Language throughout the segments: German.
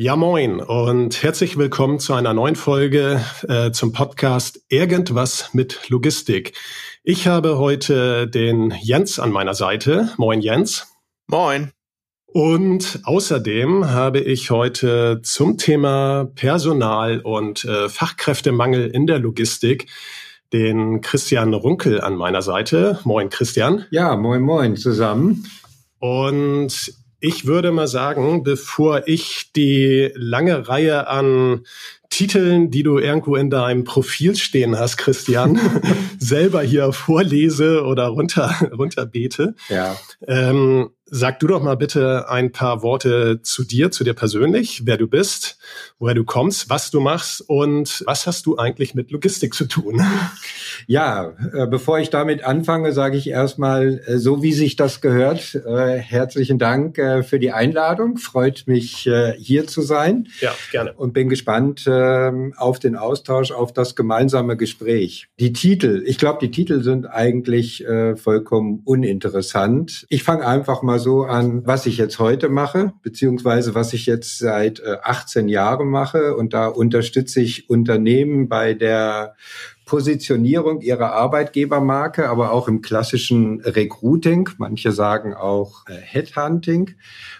Ja, moin und herzlich willkommen zu einer neuen Folge äh, zum Podcast Irgendwas mit Logistik. Ich habe heute den Jens an meiner Seite. Moin, Jens. Moin. Und außerdem habe ich heute zum Thema Personal und äh, Fachkräftemangel in der Logistik den Christian Runkel an meiner Seite. Moin, Christian. Ja, moin, moin zusammen. Und ich würde mal sagen, bevor ich die lange Reihe an Titeln, die du irgendwo in deinem Profil stehen hast, Christian, selber hier vorlese oder runter, runterbete. Ja. Ähm, sag du doch mal bitte ein paar Worte zu dir, zu dir persönlich, wer du bist, woher du kommst, was du machst und was hast du eigentlich mit Logistik zu tun? Ja, äh, bevor ich damit anfange, sage ich erstmal, äh, so wie sich das gehört, äh, herzlichen Dank äh, für die Einladung. Freut mich, äh, hier zu sein. Ja, gerne. Und bin gespannt ähm, auf den Austausch, auf das gemeinsame Gespräch. Die Titel, ich glaube, die Titel sind eigentlich äh, vollkommen uninteressant. Ich fange einfach mal so an, was ich jetzt heute mache, beziehungsweise was ich jetzt seit 18 Jahren mache. Und da unterstütze ich Unternehmen bei der Positionierung ihrer Arbeitgebermarke, aber auch im klassischen Recruiting. Manche sagen auch äh, Headhunting.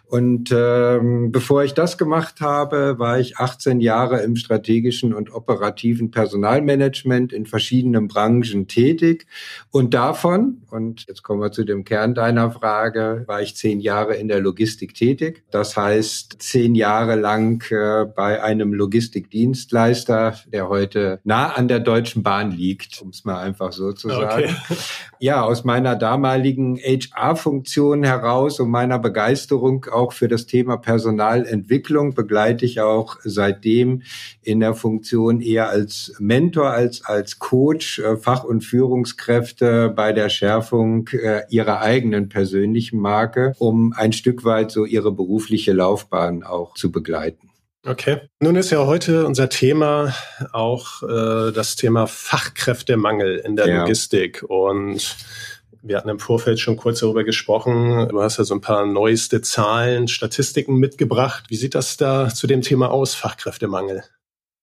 Und ähm, bevor ich das gemacht habe, war ich 18 Jahre im strategischen und operativen Personalmanagement in verschiedenen Branchen tätig. Und davon, und jetzt kommen wir zu dem Kern deiner Frage, war ich zehn Jahre in der Logistik tätig. Das heißt, zehn Jahre lang äh, bei einem Logistikdienstleister, der heute nah an der Deutschen Bahn liegt, um es mal einfach so zu sagen. Okay. Ja, aus meiner damaligen HR-Funktion heraus und meiner Begeisterung auch für das Thema Personalentwicklung begleite ich auch seitdem in der Funktion eher als Mentor als als Coach äh, Fach- und Führungskräfte bei der Schärfung äh, ihrer eigenen persönlichen Marke, um ein Stück weit so ihre berufliche Laufbahn auch zu begleiten. Okay. Nun ist ja heute unser Thema auch äh, das Thema Fachkräftemangel in der ja. Logistik und wir hatten im Vorfeld schon kurz darüber gesprochen. Du hast ja so ein paar neueste Zahlen, Statistiken mitgebracht. Wie sieht das da zu dem Thema aus, Fachkräftemangel?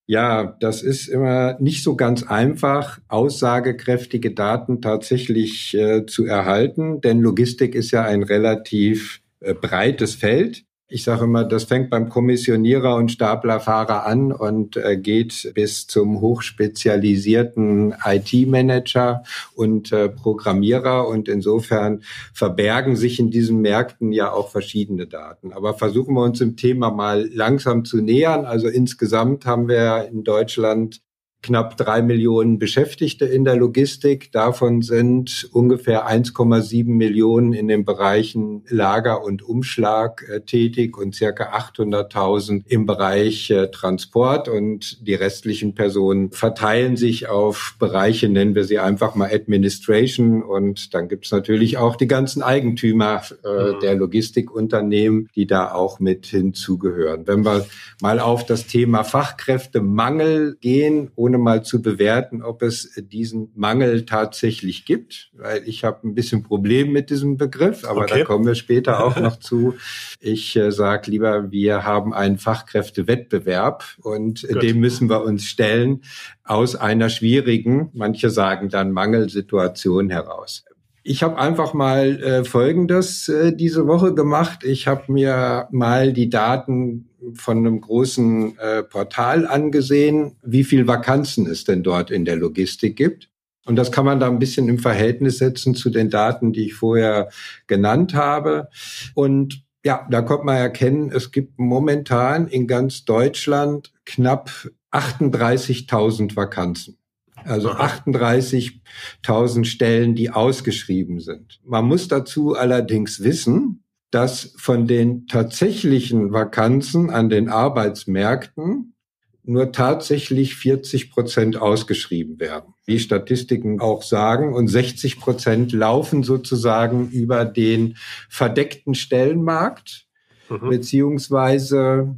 Ja, das ist immer nicht so ganz einfach, aussagekräftige Daten tatsächlich äh, zu erhalten, denn Logistik ist ja ein relativ äh, breites Feld. Ich sage immer, das fängt beim Kommissionierer und Staplerfahrer an und äh, geht bis zum hochspezialisierten IT-Manager und äh, Programmierer. Und insofern verbergen sich in diesen Märkten ja auch verschiedene Daten. Aber versuchen wir uns dem Thema mal langsam zu nähern. Also insgesamt haben wir in Deutschland knapp drei Millionen Beschäftigte in der Logistik. Davon sind ungefähr 1,7 Millionen in den Bereichen Lager und Umschlag äh, tätig und circa 800.000 im Bereich äh, Transport. Und die restlichen Personen verteilen sich auf Bereiche, nennen wir sie einfach mal Administration. Und dann gibt es natürlich auch die ganzen Eigentümer äh, mhm. der Logistikunternehmen, die da auch mit hinzugehören. Wenn wir mal auf das Thema Fachkräftemangel gehen, ohne ohne mal zu bewerten, ob es diesen Mangel tatsächlich gibt, weil ich habe ein bisschen Problem mit diesem Begriff, aber okay. da kommen wir später auch noch zu. Ich äh, sage lieber, wir haben einen Fachkräftewettbewerb und Gut. dem müssen wir uns stellen aus einer schwierigen, manche sagen dann Mangelsituation heraus. Ich habe einfach mal äh, Folgendes äh, diese Woche gemacht. Ich habe mir mal die Daten von einem großen äh, Portal angesehen, wie viel Vakanzen es denn dort in der Logistik gibt. Und das kann man da ein bisschen im Verhältnis setzen zu den Daten, die ich vorher genannt habe. Und ja, da kommt man erkennen, es gibt momentan in ganz Deutschland knapp 38.000 Vakanzen. Also 38.000 Stellen, die ausgeschrieben sind. Man muss dazu allerdings wissen, dass von den tatsächlichen Vakanzen an den Arbeitsmärkten nur tatsächlich 40 Prozent ausgeschrieben werden, wie Statistiken auch sagen. Und 60 Prozent laufen sozusagen über den verdeckten Stellenmarkt, mhm. beziehungsweise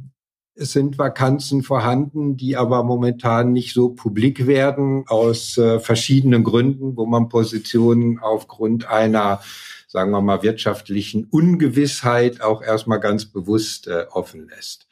es sind Vakanzen vorhanden, die aber momentan nicht so publik werden, aus äh, verschiedenen Gründen, wo man Positionen aufgrund einer sagen wir mal, wirtschaftlichen Ungewissheit auch erstmal ganz bewusst äh, offen lässt.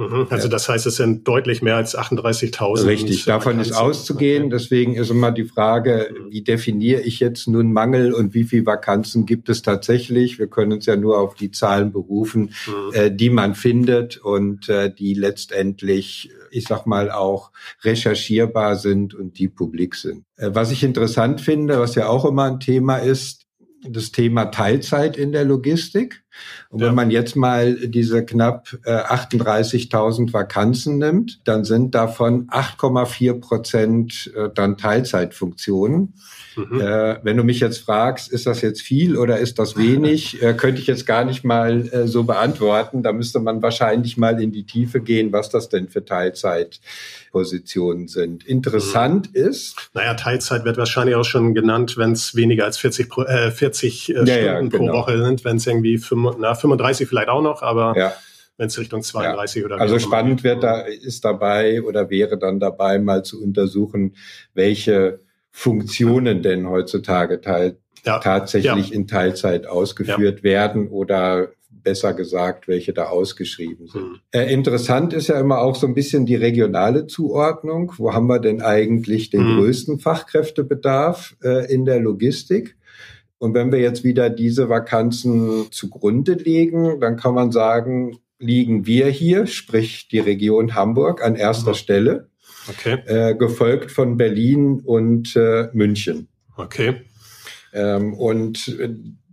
Mhm. Also das heißt, es sind deutlich mehr als 38.000. Richtig, davon ist auszugehen. Okay. Deswegen ist immer die Frage, mhm. wie definiere ich jetzt nun Mangel und wie viel Vakanzen gibt es tatsächlich? Wir können uns ja nur auf die Zahlen berufen, mhm. äh, die man findet und äh, die letztendlich, ich sag mal, auch recherchierbar sind und die publik sind. Äh, was ich interessant finde, was ja auch immer ein Thema ist, das Thema Teilzeit in der Logistik. Und ja. wenn man jetzt mal diese knapp äh, 38.000 Vakanzen nimmt, dann sind davon 8,4 Prozent äh, dann Teilzeitfunktionen. Mhm. Äh, wenn du mich jetzt fragst, ist das jetzt viel oder ist das wenig, äh, könnte ich jetzt gar nicht mal äh, so beantworten. Da müsste man wahrscheinlich mal in die Tiefe gehen, was das denn für Teilzeitpositionen sind. Interessant mhm. ist. Naja, Teilzeit wird wahrscheinlich auch schon genannt, wenn es weniger als 40, äh, 40 äh, ja, Stunden ja, genau. pro Woche sind, wenn es irgendwie 5, na, 35 vielleicht auch noch, aber ja wenn es Richtung 32 ja. oder Also spannend wird da ist dabei oder wäre dann dabei mal zu untersuchen, welche Funktionen denn heutzutage teil, ja. tatsächlich in Teilzeit ausgeführt werden oder besser gesagt, welche da ausgeschrieben sind. Mhm. Äh, interessant ist ja immer auch so ein bisschen die regionale Zuordnung. Wo haben wir denn eigentlich den mhm. größten Fachkräftebedarf äh, in der Logistik? Und wenn wir jetzt wieder diese Vakanzen zugrunde legen, dann kann man sagen, liegen wir hier, sprich die Region Hamburg, an erster mhm. Stelle okay. äh, gefolgt von Berlin und äh, München. Okay. Ähm, und äh,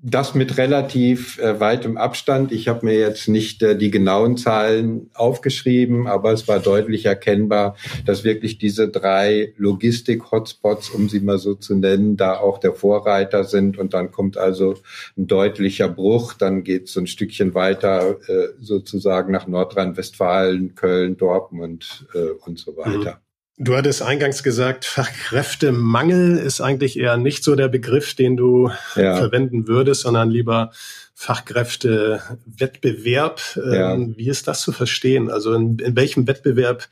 das mit relativ äh, weitem Abstand. Ich habe mir jetzt nicht äh, die genauen Zahlen aufgeschrieben, aber es war deutlich erkennbar, dass wirklich diese drei Logistik-Hotspots, um sie mal so zu nennen, da auch der Vorreiter sind. Und dann kommt also ein deutlicher Bruch. Dann geht es so ein Stückchen weiter äh, sozusagen nach Nordrhein-Westfalen, Köln, Dortmund äh, und so weiter. Mhm. Du hattest eingangs gesagt, Fachkräftemangel ist eigentlich eher nicht so der Begriff, den du ja. verwenden würdest, sondern lieber Fachkräftewettbewerb. Ja. Ähm, wie ist das zu verstehen? Also in, in, welchem Wettbewerb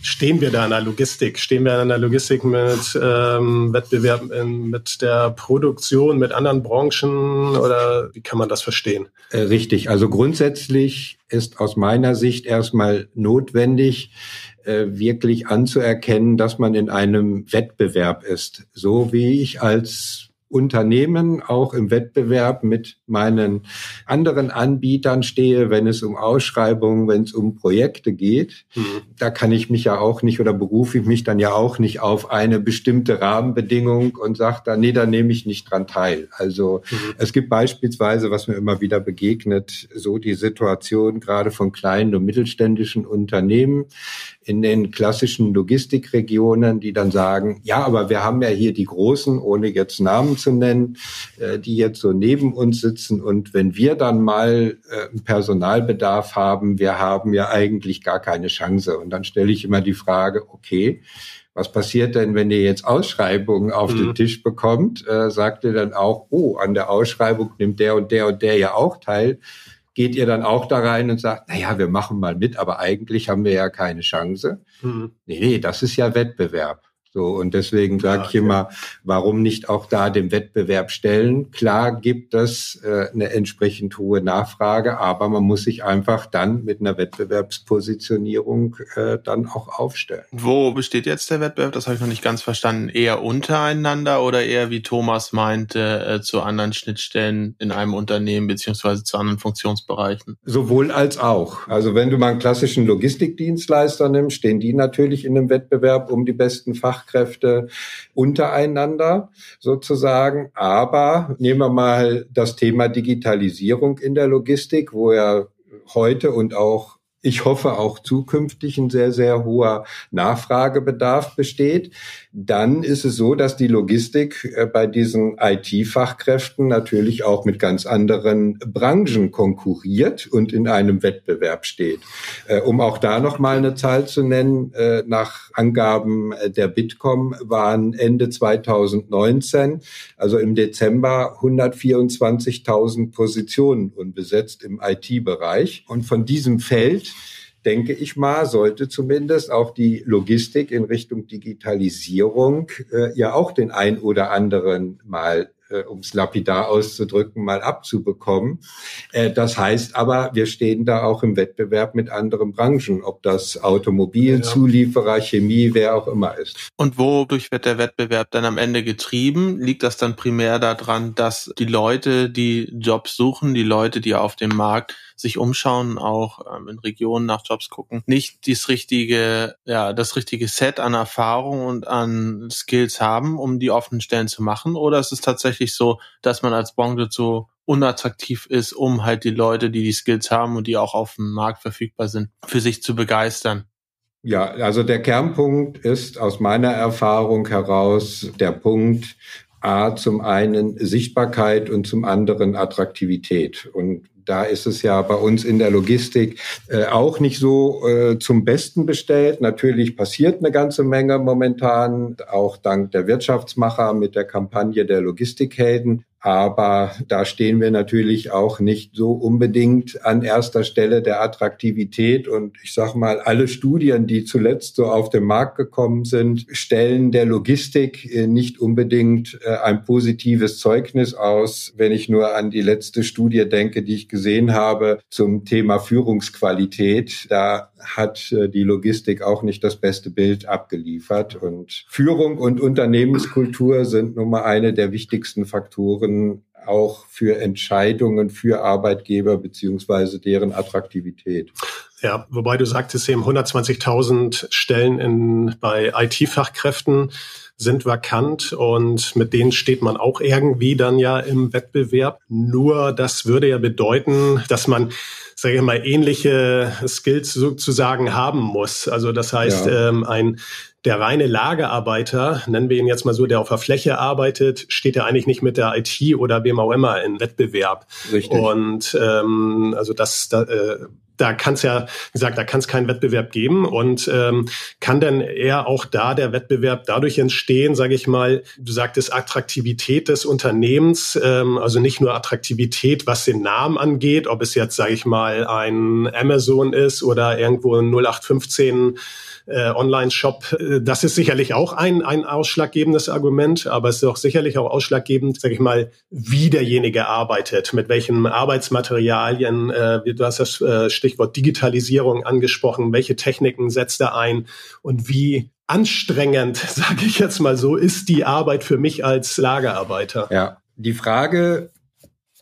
stehen wir da in der Logistik? Stehen wir in der Logistik mit ähm, Wettbewerb in, mit der Produktion, mit anderen Branchen oder wie kann man das verstehen? Äh, richtig. Also grundsätzlich ist aus meiner Sicht erstmal notwendig, wirklich anzuerkennen, dass man in einem Wettbewerb ist. So wie ich als Unternehmen auch im Wettbewerb mit meinen anderen Anbietern stehe, wenn es um Ausschreibungen, wenn es um Projekte geht. Mhm. Da kann ich mich ja auch nicht oder berufe ich mich dann ja auch nicht auf eine bestimmte Rahmenbedingung und sage dann, nee, da nehme ich nicht dran teil. Also mhm. es gibt beispielsweise, was mir immer wieder begegnet, so die Situation gerade von kleinen und mittelständischen Unternehmen, in den klassischen Logistikregionen, die dann sagen, ja, aber wir haben ja hier die Großen, ohne jetzt Namen zu nennen, äh, die jetzt so neben uns sitzen. Und wenn wir dann mal äh, Personalbedarf haben, wir haben ja eigentlich gar keine Chance. Und dann stelle ich immer die Frage, okay, was passiert denn, wenn ihr jetzt Ausschreibungen auf mhm. den Tisch bekommt? Äh, sagt ihr dann auch, oh, an der Ausschreibung nimmt der und der und der ja auch teil geht ihr dann auch da rein und sagt, na ja, wir machen mal mit, aber eigentlich haben wir ja keine Chance. Mhm. Nee, nee, das ist ja Wettbewerb. So, und deswegen sage ja, ich immer, warum nicht auch da den Wettbewerb stellen? Klar gibt es äh, eine entsprechend hohe Nachfrage, aber man muss sich einfach dann mit einer Wettbewerbspositionierung äh, dann auch aufstellen. Wo besteht jetzt der Wettbewerb? Das habe ich noch nicht ganz verstanden. Eher untereinander oder eher, wie Thomas meinte, äh, zu anderen Schnittstellen in einem Unternehmen beziehungsweise zu anderen Funktionsbereichen? Sowohl als auch. Also wenn du mal einen klassischen Logistikdienstleister nimmst, stehen die natürlich in einem Wettbewerb um die besten Fach Fachkräfte untereinander sozusagen. Aber nehmen wir mal das Thema Digitalisierung in der Logistik, wo ja heute und auch ich hoffe auch zukünftig ein sehr, sehr hoher Nachfragebedarf besteht. dann ist es so, dass die Logistik äh, bei diesen IT-Fachkräften natürlich auch mit ganz anderen Branchen konkurriert und in einem Wettbewerb steht. Äh, um auch da noch mal eine Zahl zu nennen, äh, nach Angaben der Bitkom waren Ende 2019, also im Dezember, 124.000 Positionen unbesetzt im IT-Bereich. Und von diesem Feld denke ich mal, sollte zumindest auch die Logistik in Richtung Digitalisierung äh, ja auch den ein oder anderen mal äh, um es lapidar auszudrücken, mal abzubekommen. Äh, das heißt aber, wir stehen da auch im Wettbewerb mit anderen Branchen, ob das Automobil, ja. Zulieferer, Chemie, wer auch immer ist. Und wodurch wird der Wettbewerb dann am Ende getrieben? Liegt das dann primär daran, dass die Leute, die Jobs suchen, die Leute, die auf dem Markt sich umschauen, auch ähm, in Regionen nach Jobs gucken, nicht das richtige, ja, das richtige Set an Erfahrung und an Skills haben, um die offenen Stellen zu machen? Oder ist es tatsächlich so, dass man als Branche so unattraktiv ist, um halt die Leute, die die Skills haben und die auch auf dem Markt verfügbar sind, für sich zu begeistern? Ja, also der Kernpunkt ist aus meiner Erfahrung heraus der Punkt, A, zum einen Sichtbarkeit und zum anderen Attraktivität. Und da ist es ja bei uns in der Logistik äh, auch nicht so äh, zum Besten bestellt. Natürlich passiert eine ganze Menge momentan, auch dank der Wirtschaftsmacher mit der Kampagne der Logistikhelden. Aber da stehen wir natürlich auch nicht so unbedingt an erster Stelle der Attraktivität. Und ich sage mal, alle Studien, die zuletzt so auf den Markt gekommen sind, stellen der Logistik äh, nicht unbedingt äh, ein positives Zeugnis aus. Wenn ich nur an die letzte Studie denke, die ich gesehen habe zum Thema Führungsqualität, da hat äh, die Logistik auch nicht das beste Bild abgeliefert. Und Führung und Unternehmenskultur sind nun mal eine der wichtigsten Faktoren auch für Entscheidungen für Arbeitgeber beziehungsweise deren Attraktivität. Ja, wobei du sagtest eben 120.000 Stellen in, bei IT-Fachkräften sind vakant und mit denen steht man auch irgendwie dann ja im Wettbewerb. Nur das würde ja bedeuten, dass man sage ich mal, ähnliche Skills sozusagen haben muss. Also das heißt, ja. ähm, ein der reine Lagerarbeiter, nennen wir ihn jetzt mal so, der auf der Fläche arbeitet, steht ja eigentlich nicht mit der IT oder wem auch immer in Wettbewerb. Richtig. Und ähm, also das, da, äh, da kann es ja, wie gesagt, da kann es keinen Wettbewerb geben und ähm, kann denn eher auch da der Wettbewerb dadurch entstehen, sage ich mal, du sagtest Attraktivität des Unternehmens, ähm, also nicht nur Attraktivität, was den Namen angeht, ob es jetzt, sage ich mal, ein Amazon ist oder irgendwo 0815 äh, Online-Shop. Das ist sicherlich auch ein, ein ausschlaggebendes Argument, aber es ist auch sicherlich auch ausschlaggebend, sage ich mal, wie derjenige arbeitet, mit welchen Arbeitsmaterialien. Äh, du hast das äh, Stichwort Digitalisierung angesprochen. Welche Techniken setzt er ein und wie anstrengend, sage ich jetzt mal so, ist die Arbeit für mich als Lagerarbeiter? Ja, die Frage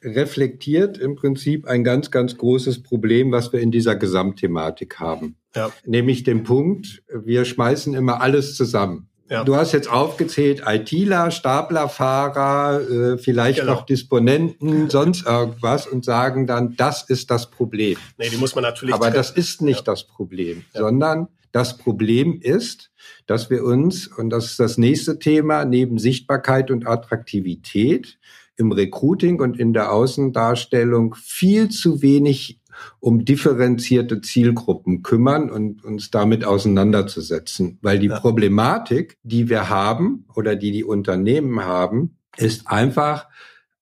reflektiert im Prinzip ein ganz, ganz großes Problem, was wir in dieser Gesamtthematik haben. Ja. Nämlich den Punkt, wir schmeißen immer alles zusammen. Ja. Du hast jetzt aufgezählt, ITler, Staplerfahrer, äh, vielleicht genau. noch Disponenten, sonst irgendwas und sagen dann, das ist das Problem. Nee, die muss man natürlich. Aber treffen. das ist nicht ja. das Problem, ja. sondern das Problem ist, dass wir uns, und das ist das nächste Thema, neben Sichtbarkeit und Attraktivität im Recruiting und in der Außendarstellung viel zu wenig um differenzierte Zielgruppen kümmern und uns damit auseinanderzusetzen. Weil die ja. Problematik, die wir haben oder die die Unternehmen haben, ist einfach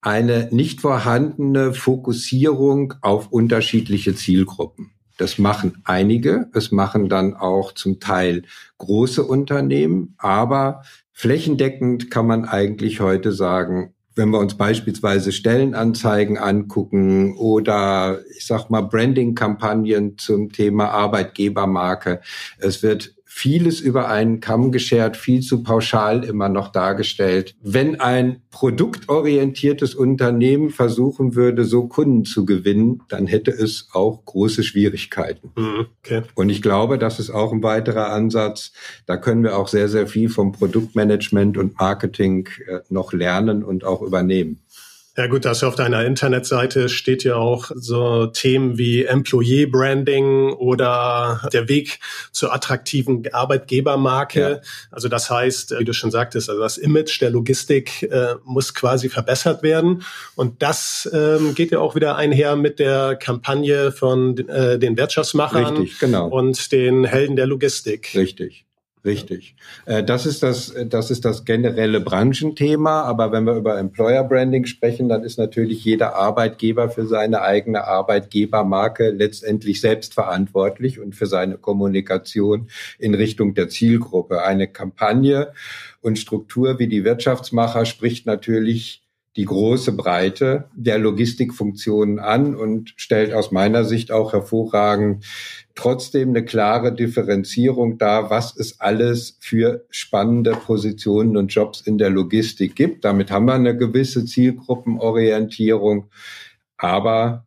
eine nicht vorhandene Fokussierung auf unterschiedliche Zielgruppen. Das machen einige, es machen dann auch zum Teil große Unternehmen, aber flächendeckend kann man eigentlich heute sagen, wenn wir uns beispielsweise Stellenanzeigen angucken oder ich sag mal Branding-Kampagnen zum Thema Arbeitgebermarke, es wird vieles über einen Kamm geschert, viel zu pauschal immer noch dargestellt. Wenn ein produktorientiertes Unternehmen versuchen würde, so Kunden zu gewinnen, dann hätte es auch große Schwierigkeiten. Mhm, okay. Und ich glaube, das ist auch ein weiterer Ansatz. Da können wir auch sehr, sehr viel vom Produktmanagement und Marketing äh, noch lernen und auch übernehmen. Ja gut, das auf deiner Internetseite steht ja auch so Themen wie Employee Branding oder der Weg zur attraktiven Arbeitgebermarke. Ja. Also das heißt, wie du schon sagtest, also das Image der Logistik äh, muss quasi verbessert werden. Und das ähm, geht ja auch wieder einher mit der Kampagne von äh, den Wirtschaftsmachern Richtig, genau. und den Helden der Logistik. Richtig. Richtig. Äh, das ist das, das ist das generelle Branchenthema. Aber wenn wir über Employer Branding sprechen, dann ist natürlich jeder Arbeitgeber für seine eigene Arbeitgebermarke letztendlich selbst verantwortlich und für seine Kommunikation in Richtung der Zielgruppe. Eine Kampagne und Struktur wie die Wirtschaftsmacher spricht natürlich die große Breite der Logistikfunktionen an und stellt aus meiner Sicht auch hervorragend trotzdem eine klare Differenzierung dar, was es alles für spannende Positionen und Jobs in der Logistik gibt. Damit haben wir eine gewisse Zielgruppenorientierung. Aber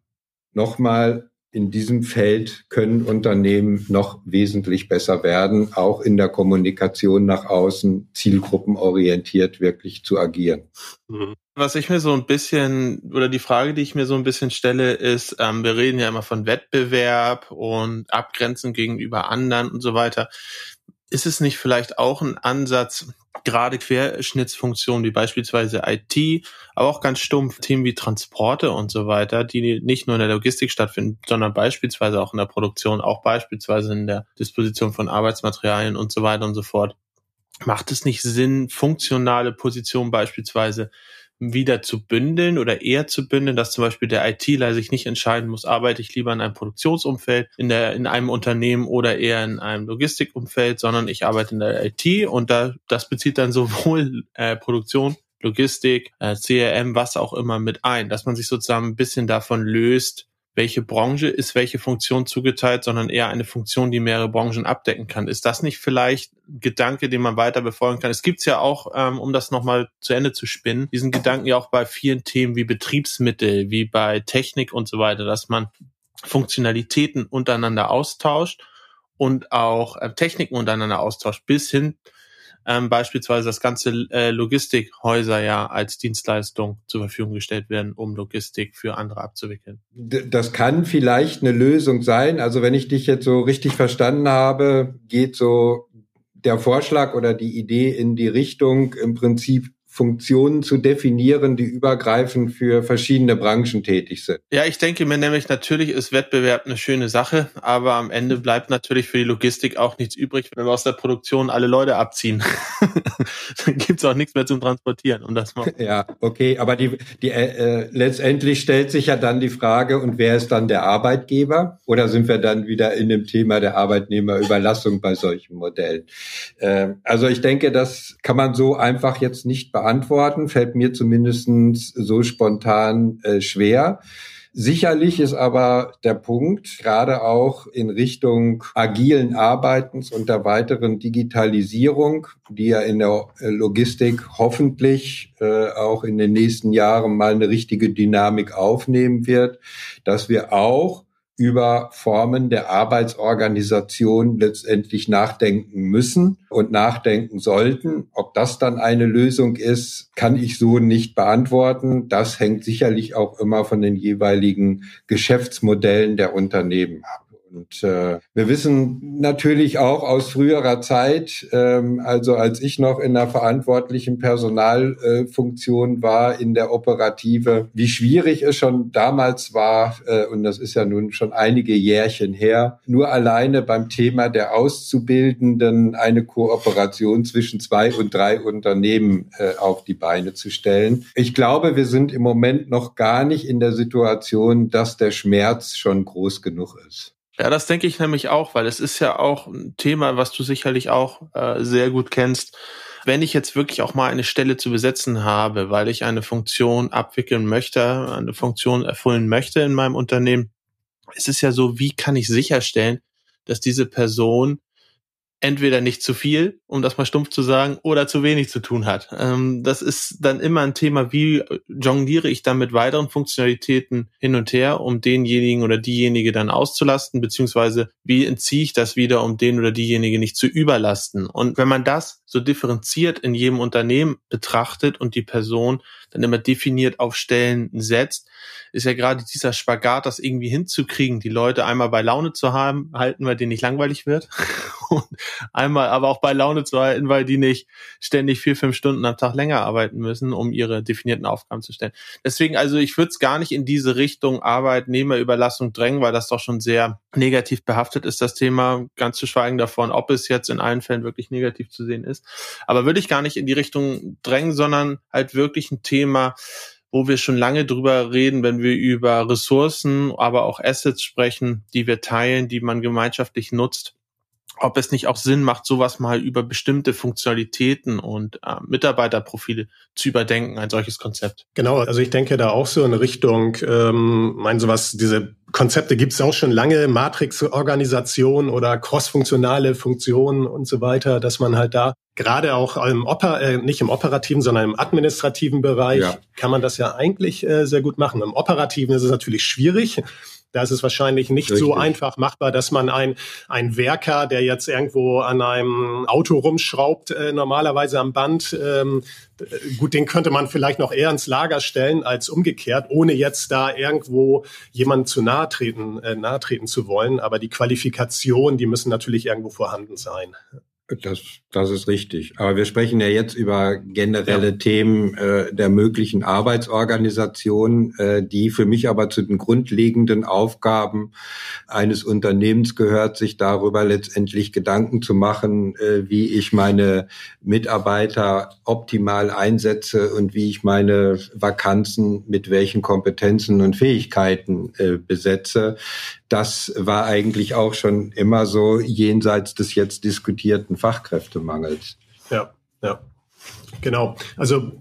nochmal, in diesem Feld können Unternehmen noch wesentlich besser werden, auch in der Kommunikation nach außen zielgruppenorientiert wirklich zu agieren. Mhm. Was ich mir so ein bisschen, oder die Frage, die ich mir so ein bisschen stelle, ist, ähm, wir reden ja immer von Wettbewerb und Abgrenzen gegenüber anderen und so weiter. Ist es nicht vielleicht auch ein Ansatz, gerade Querschnittsfunktionen wie beispielsweise IT, aber auch ganz stumpf Themen wie Transporte und so weiter, die nicht nur in der Logistik stattfinden, sondern beispielsweise auch in der Produktion, auch beispielsweise in der Disposition von Arbeitsmaterialien und so weiter und so fort. Macht es nicht Sinn, funktionale Positionen beispielsweise wieder zu bündeln oder eher zu bündeln, dass zum Beispiel der ITler sich nicht entscheiden muss, arbeite ich lieber in einem Produktionsumfeld, in der, in einem Unternehmen oder eher in einem Logistikumfeld, sondern ich arbeite in der IT und da, das bezieht dann sowohl äh, Produktion, Logistik, äh, CRM, was auch immer mit ein, dass man sich sozusagen ein bisschen davon löst, welche Branche ist welche Funktion zugeteilt, sondern eher eine Funktion, die mehrere Branchen abdecken kann. Ist das nicht vielleicht ein Gedanke, den man weiter befolgen kann? Es gibt's ja auch, ähm, um das nochmal zu Ende zu spinnen, diesen Gedanken ja auch bei vielen Themen wie Betriebsmittel, wie bei Technik und so weiter, dass man Funktionalitäten untereinander austauscht und auch äh, Techniken untereinander austauscht, bis hin ähm, beispielsweise das ganze äh, Logistikhäuser ja als Dienstleistung zur Verfügung gestellt werden, um Logistik für andere abzuwickeln. Das kann vielleicht eine Lösung sein. Also wenn ich dich jetzt so richtig verstanden habe, geht so der Vorschlag oder die Idee in die Richtung im Prinzip Funktionen zu definieren, die übergreifend für verschiedene Branchen tätig sind. Ja, ich denke mir nämlich, natürlich ist Wettbewerb eine schöne Sache, aber am Ende bleibt natürlich für die Logistik auch nichts übrig, wenn wir aus der Produktion alle Leute abziehen. Dann gibt's auch nichts mehr zum Transportieren. Und das mal. Ja, okay, aber die, die äh, äh, letztendlich stellt sich ja dann die Frage, und wer ist dann der Arbeitgeber? Oder sind wir dann wieder in dem Thema der Arbeitnehmerüberlassung bei solchen Modellen? Äh, also ich denke, das kann man so einfach jetzt nicht beantworten beantworten, fällt mir zumindest so spontan äh, schwer. Sicherlich ist aber der Punkt, gerade auch in Richtung agilen Arbeitens und der weiteren Digitalisierung, die ja in der äh, Logistik hoffentlich äh, auch in den nächsten Jahren mal eine richtige Dynamik aufnehmen wird, dass wir auch über Formen der Arbeitsorganisation letztendlich nachdenken müssen und nachdenken sollten. Ob das dann eine Lösung ist, kann ich so nicht beantworten. Das hängt sicherlich auch immer von den jeweiligen Geschäftsmodellen der Unternehmen ab. Und äh, wir wissen natürlich auch aus früherer Zeit, ähm, also als ich noch in der verantwortlichen Personalfunktion äh, war in der Operative, wie schwierig es schon damals war, äh, und das ist ja nun schon einige Jährchen her, nur alleine beim Thema der Auszubildenden eine Kooperation zwischen zwei und drei Unternehmen äh, auf die Beine zu stellen. Ich glaube, wir sind im Moment noch gar nicht in der Situation, dass der Schmerz schon groß genug ist. Ja, das denke ich nämlich auch, weil es ist ja auch ein Thema, was du sicherlich auch äh, sehr gut kennst. Wenn ich jetzt wirklich auch mal eine Stelle zu besetzen habe, weil ich eine Funktion abwickeln möchte, eine Funktion erfüllen möchte in meinem Unternehmen, es ist ja so, wie kann ich sicherstellen, dass diese Person entweder nicht zu viel, um das mal stumpf zu sagen, oder zu wenig zu tun hat. Ähm, das ist dann immer ein Thema, wie jongliere ich dann mit weiteren Funktionalitäten hin und her, um denjenigen oder diejenige dann auszulasten, beziehungsweise wie entziehe ich das wieder, um den oder diejenige nicht zu überlasten. Und wenn man das so differenziert in jedem Unternehmen betrachtet und die Person dann immer definiert auf Stellen setzt, ist ja gerade dieser Spagat, das irgendwie hinzukriegen, die Leute einmal bei Laune zu haben, halten, weil die nicht langweilig wird und einmal aber auch bei Laune zu halten, weil die nicht ständig vier, fünf Stunden am Tag länger arbeiten müssen, um ihre definierten Aufgaben zu stellen. Deswegen, also ich würde es gar nicht in diese Richtung Arbeitnehmerüberlassung drängen, weil das doch schon sehr negativ behaftet ist, das Thema, ganz zu schweigen davon, ob es jetzt in allen Fällen wirklich negativ zu sehen ist. Aber würde ich gar nicht in die Richtung drängen, sondern halt wirklich ein Thema, wo wir schon lange drüber reden, wenn wir über Ressourcen, aber auch Assets sprechen, die wir teilen, die man gemeinschaftlich nutzt ob es nicht auch Sinn macht, sowas mal über bestimmte Funktionalitäten und äh, Mitarbeiterprofile zu überdenken, ein solches Konzept. Genau, also ich denke da auch so in Richtung, ähm, mein sowas, diese Konzepte gibt es auch schon lange, Matrix-Organisation oder cross-funktionale Funktionen und so weiter, dass man halt da gerade auch im Oper, äh, nicht im operativen, sondern im administrativen Bereich ja. kann man das ja eigentlich äh, sehr gut machen. Im operativen ist es natürlich schwierig da ist es wahrscheinlich nicht Richtig. so einfach machbar, dass man ein, ein Werker, der jetzt irgendwo an einem Auto rumschraubt, äh, normalerweise am Band, ähm, gut, den könnte man vielleicht noch eher ins Lager stellen als umgekehrt, ohne jetzt da irgendwo jemanden zu nahe treten, äh, nahe treten zu wollen. Aber die Qualifikation, die müssen natürlich irgendwo vorhanden sein. Das, das ist richtig. Aber wir sprechen ja jetzt über generelle ja. Themen äh, der möglichen Arbeitsorganisation, äh, die für mich aber zu den grundlegenden Aufgaben eines Unternehmens gehört, sich darüber letztendlich Gedanken zu machen, äh, wie ich meine Mitarbeiter optimal einsetze und wie ich meine Vakanzen mit welchen Kompetenzen und Fähigkeiten äh, besetze das war eigentlich auch schon immer so jenseits des jetzt diskutierten Fachkräftemangels. Ja, ja, genau. Also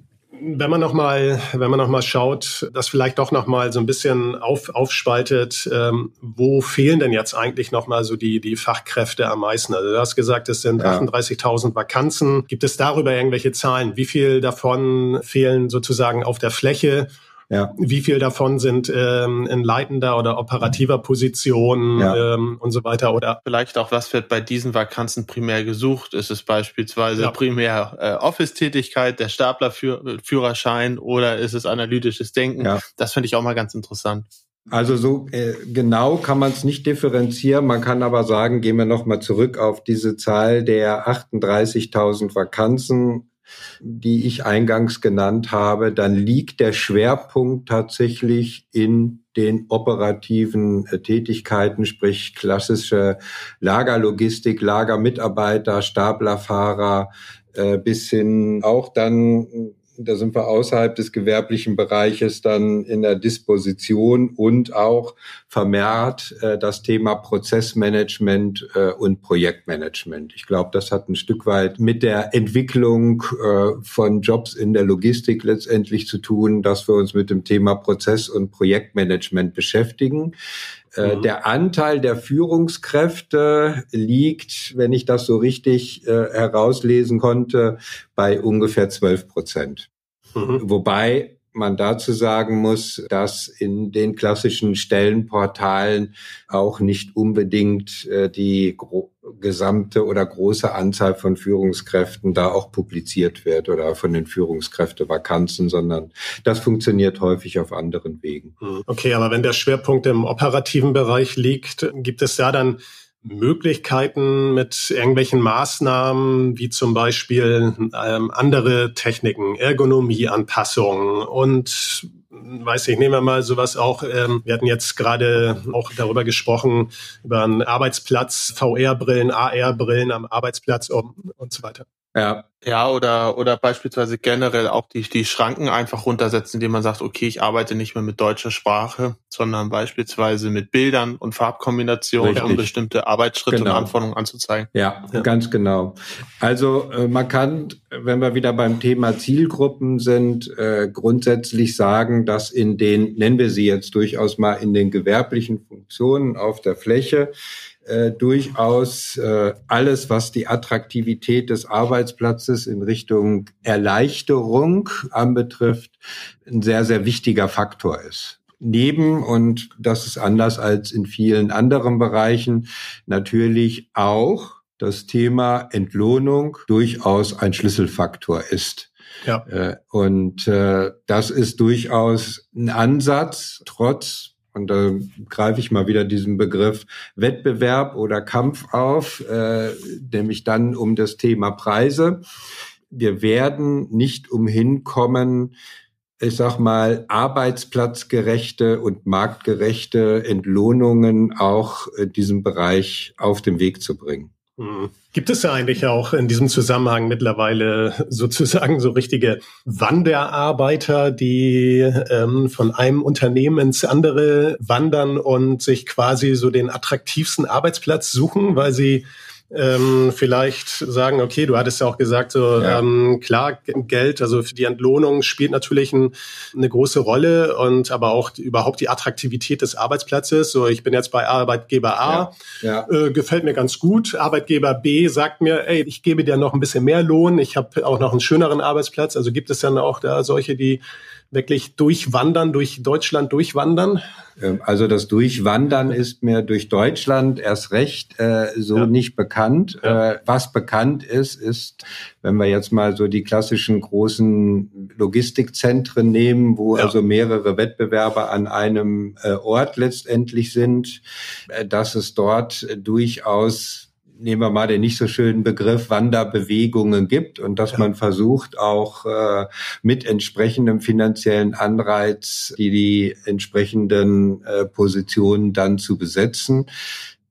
wenn man noch mal, wenn man noch mal schaut, das vielleicht doch noch mal so ein bisschen auf, aufspaltet, ähm, wo fehlen denn jetzt eigentlich noch mal so die die Fachkräfte am meisten? Also du hast gesagt, es sind ja. 38.000 Vakanzen. Gibt es darüber irgendwelche Zahlen? Wie viel davon fehlen sozusagen auf der Fläche? Ja. Wie viel davon sind ähm, in leitender oder operativer Position ja. ähm, und so weiter? Oder vielleicht auch, was wird bei diesen Vakanzen primär gesucht? Ist es beispielsweise ja. primär äh, Office-Tätigkeit, der Staplerführerschein oder ist es analytisches Denken? Ja. Das finde ich auch mal ganz interessant. Also so äh, genau kann man es nicht differenzieren. Man kann aber sagen, gehen wir nochmal zurück auf diese Zahl der 38.000 Vakanzen die ich eingangs genannt habe, dann liegt der Schwerpunkt tatsächlich in den operativen äh, Tätigkeiten, sprich klassische Lagerlogistik, Lagermitarbeiter, Staplerfahrer, äh, bis hin auch dann da sind wir außerhalb des gewerblichen Bereiches dann in der Disposition und auch vermehrt äh, das Thema Prozessmanagement äh, und Projektmanagement. Ich glaube, das hat ein Stück weit mit der Entwicklung äh, von Jobs in der Logistik letztendlich zu tun, dass wir uns mit dem Thema Prozess- und Projektmanagement beschäftigen. Äh, mhm. Der Anteil der Führungskräfte liegt, wenn ich das so richtig äh, herauslesen konnte, bei ungefähr 12 Prozent. Mhm. Wobei man dazu sagen muss, dass in den klassischen Stellenportalen auch nicht unbedingt äh, die gesamte oder große Anzahl von Führungskräften da auch publiziert wird oder von den Führungskräftevakanzen, sondern das funktioniert häufig auf anderen Wegen. Hm. Okay, aber wenn der Schwerpunkt im operativen Bereich liegt, gibt es da dann Möglichkeiten mit irgendwelchen Maßnahmen, wie zum Beispiel ähm, andere Techniken, Ergonomieanpassungen und weiß ich, nehmen wir mal sowas auch, ähm, wir hatten jetzt gerade auch darüber gesprochen, über einen Arbeitsplatz, VR-Brillen, AR-Brillen am Arbeitsplatz um, und so weiter. Ja. Ja, oder, oder beispielsweise generell auch die, die Schranken einfach runtersetzen, indem man sagt, okay, ich arbeite nicht mehr mit deutscher Sprache, sondern beispielsweise mit Bildern und Farbkombinationen, Richtig. um bestimmte Arbeitsschritte genau. und Anforderungen anzuzeigen. Ja, ja, ganz genau. Also äh, man kann, wenn wir wieder beim Thema Zielgruppen sind, äh, grundsätzlich sagen, dass in den, nennen wir sie jetzt durchaus mal in den gewerblichen Funktionen auf der Fläche, äh, durchaus äh, alles, was die Attraktivität des Arbeitsplatzes in Richtung Erleichterung anbetrifft, ein sehr, sehr wichtiger Faktor ist neben, und das ist anders als in vielen anderen Bereichen, natürlich auch das Thema Entlohnung durchaus ein Schlüsselfaktor ist. Ja. Äh, und äh, das ist durchaus ein Ansatz, trotz und da greife ich mal wieder diesen Begriff Wettbewerb oder Kampf auf, äh, nämlich dann um das Thema Preise. Wir werden nicht umhin kommen, ich sag mal, arbeitsplatzgerechte und marktgerechte Entlohnungen auch in diesem Bereich auf den Weg zu bringen. Hm. Gibt es ja eigentlich auch in diesem Zusammenhang mittlerweile sozusagen so richtige Wanderarbeiter, die ähm, von einem Unternehmen ins andere wandern und sich quasi so den attraktivsten Arbeitsplatz suchen, weil sie ähm, vielleicht sagen, okay, du hattest ja auch gesagt, so ja. ähm, klar, Geld, also für die Entlohnung spielt natürlich ein, eine große Rolle und aber auch die, überhaupt die Attraktivität des Arbeitsplatzes. So, ich bin jetzt bei Arbeitgeber A, ja. Ja. Äh, gefällt mir ganz gut. Arbeitgeber B sagt mir, ey, ich gebe dir noch ein bisschen mehr Lohn, ich habe auch noch einen schöneren Arbeitsplatz. Also gibt es dann auch da solche, die wirklich durchwandern, durch Deutschland durchwandern? Ähm, also das Durchwandern ist mir durch Deutschland erst recht äh, so ja. nicht bekannt. Ja. Äh, was bekannt ist, ist, wenn wir jetzt mal so die klassischen großen Logistikzentren nehmen, wo ja. also mehrere Wettbewerber an einem äh, Ort letztendlich sind, äh, dass es dort durchaus nehmen wir mal den nicht so schönen Begriff Wanderbewegungen gibt und dass ja. man versucht auch äh, mit entsprechendem finanziellen Anreiz die, die entsprechenden äh, Positionen dann zu besetzen.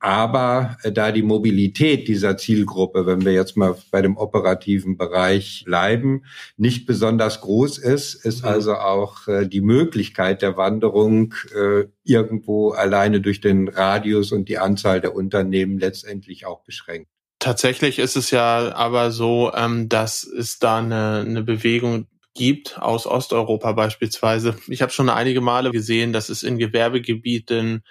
Aber äh, da die Mobilität dieser Zielgruppe, wenn wir jetzt mal bei dem operativen Bereich bleiben, nicht besonders groß ist, ist mhm. also auch äh, die Möglichkeit der Wanderung äh, irgendwo alleine durch den Radius und die Anzahl der Unternehmen letztendlich auch beschränkt. Tatsächlich ist es ja aber so, ähm, dass es da eine, eine Bewegung gibt aus Osteuropa beispielsweise. Ich habe schon einige Male gesehen, dass es in Gewerbegebieten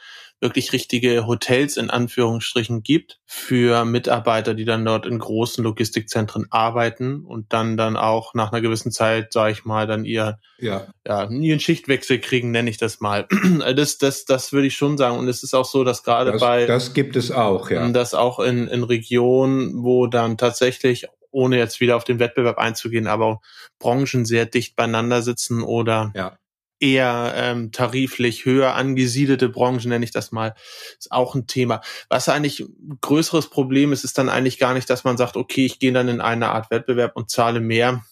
wirklich richtige Hotels in Anführungsstrichen gibt für Mitarbeiter, die dann dort in großen Logistikzentren arbeiten und dann dann auch nach einer gewissen Zeit, sage ich mal, dann ihr ja. ja ihren Schichtwechsel kriegen, nenne ich das mal. Das das das würde ich schon sagen und es ist auch so, dass gerade bei das gibt es auch, ja. Das auch in in Regionen, wo dann tatsächlich ohne jetzt wieder auf den Wettbewerb einzugehen, aber Branchen sehr dicht beieinander sitzen oder ja eher ähm, tariflich höher angesiedelte Branchen, nenne ich das mal, ist auch ein Thema. Was eigentlich ein größeres Problem ist, ist dann eigentlich gar nicht, dass man sagt, okay, ich gehe dann in eine Art Wettbewerb und zahle mehr.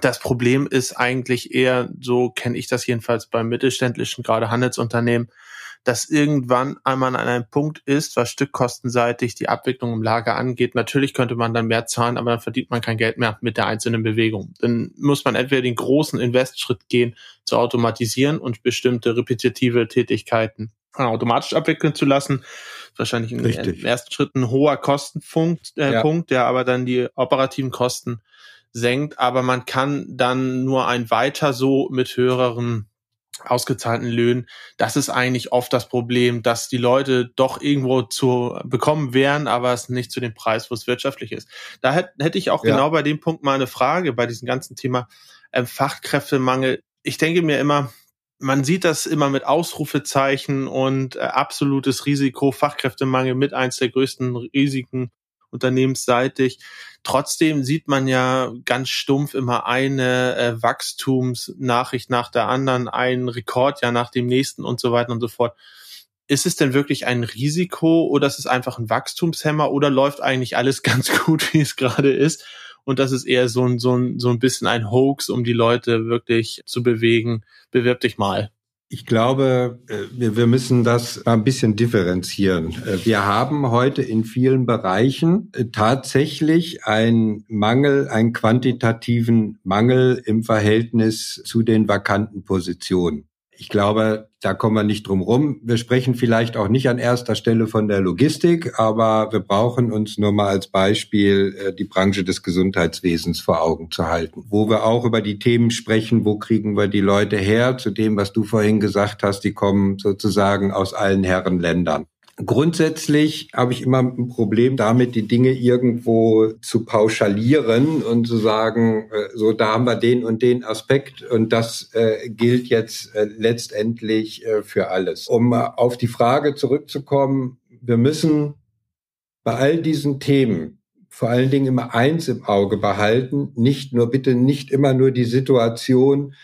Das Problem ist eigentlich eher, so kenne ich das jedenfalls bei mittelständischen, gerade Handelsunternehmen, dass irgendwann einmal an einem Punkt ist, was stückkostenseitig die Abwicklung im Lager angeht. Natürlich könnte man dann mehr zahlen, aber dann verdient man kein Geld mehr mit der einzelnen Bewegung. Dann muss man entweder den großen Investschritt gehen, zu automatisieren und bestimmte repetitive Tätigkeiten automatisch abwickeln zu lassen. Wahrscheinlich im ersten Schritt ein hoher Kostenpunkt, äh, ja. Punkt, der aber dann die operativen Kosten senkt. Aber man kann dann nur ein weiter so mit höheren ausgezahlten Löhnen. Das ist eigentlich oft das Problem, dass die Leute doch irgendwo zu bekommen wären, aber es nicht zu dem Preis, wo es wirtschaftlich ist. Da hätte ich auch ja. genau bei dem Punkt mal eine Frage bei diesem ganzen Thema ähm, Fachkräftemangel. Ich denke mir immer, man sieht das immer mit Ausrufezeichen und äh, absolutes Risiko, Fachkräftemangel mit eins der größten Risiken unternehmensseitig. Trotzdem sieht man ja ganz stumpf immer eine äh, Wachstumsnachricht nach der anderen, ein Rekordjahr nach dem nächsten und so weiter und so fort. Ist es denn wirklich ein Risiko oder ist es einfach ein Wachstumshemmer oder läuft eigentlich alles ganz gut, wie es gerade ist? Und das ist eher so ein, so ein, so ein bisschen ein Hoax, um die Leute wirklich zu bewegen. Bewirb dich mal. Ich glaube, äh, wir, müssen das ein bisschen differenzieren. Äh, wir haben heute in vielen Bereichen äh, tatsächlich einen Mangel, einen quantitativen Mangel im Verhältnis zu den vakanten Positionen. Ich glaube, da kommen wir nicht drum rum. Wir sprechen vielleicht auch nicht an erster Stelle von der Logistik, aber wir brauchen uns nur mal als Beispiel äh, die Branche des Gesundheitswesens vor Augen zu halten, wo wir auch über die Themen sprechen, wo kriegen wir die Leute her, zu dem, was du vorhin gesagt hast, die kommen sozusagen aus allen Herrenländern. Grundsätzlich habe ich immer ein Problem damit, die Dinge irgendwo zu pauschalieren und zu sagen, äh, so da haben wir den und den Aspekt und das äh, gilt jetzt äh, letztendlich äh, für alles. Um auf die Frage zurückzukommen, wir müssen bei all diesen Themen vor allen Dingen immer eins im Auge behalten, nicht nur bitte nicht immer nur die Situation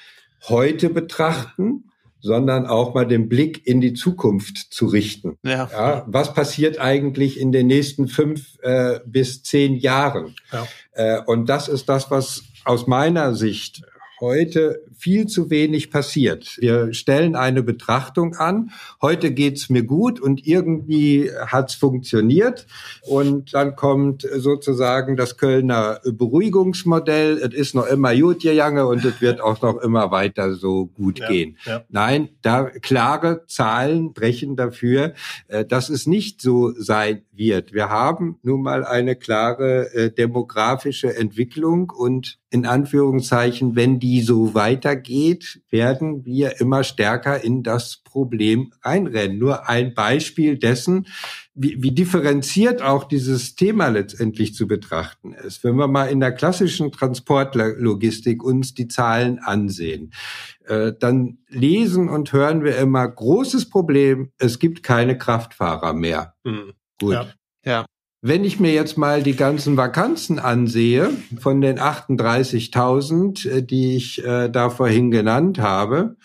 heute betrachten, sondern auch mal den Blick in die Zukunft zu richten. Ja. ja was passiert eigentlich in den nächsten fünf äh, bis zehn Jahren? Ja. Äh, und das ist das, was aus meiner Sicht heute viel zu wenig passiert. Wir stellen eine Betrachtung an. Heute geht's mir gut und irgendwie hat's funktioniert. Und dann kommt sozusagen das Kölner Beruhigungsmodell. Es ist noch immer gut gegangen und es wird auch noch immer weiter so gut ja, gehen. Ja. Nein, da klare Zahlen brechen dafür, äh, dass es nicht so sein wird. Wir haben nun mal eine klare äh, demografische Entwicklung und in Anführungszeichen, wenn die so weitergeht, werden wir immer stärker in das Problem reinrennen. Nur ein Beispiel dessen, wie, wie differenziert auch dieses Thema letztendlich zu betrachten ist. Wenn wir mal in der klassischen Transportlogistik uns die Zahlen ansehen, äh, dann lesen und hören wir immer großes Problem, es gibt keine Kraftfahrer mehr. Mhm. Gut. Ja. ja. Wenn ich mir jetzt mal die ganzen Vakanzen ansehe, von den 38.000, äh, die ich äh, da vorhin genannt habe,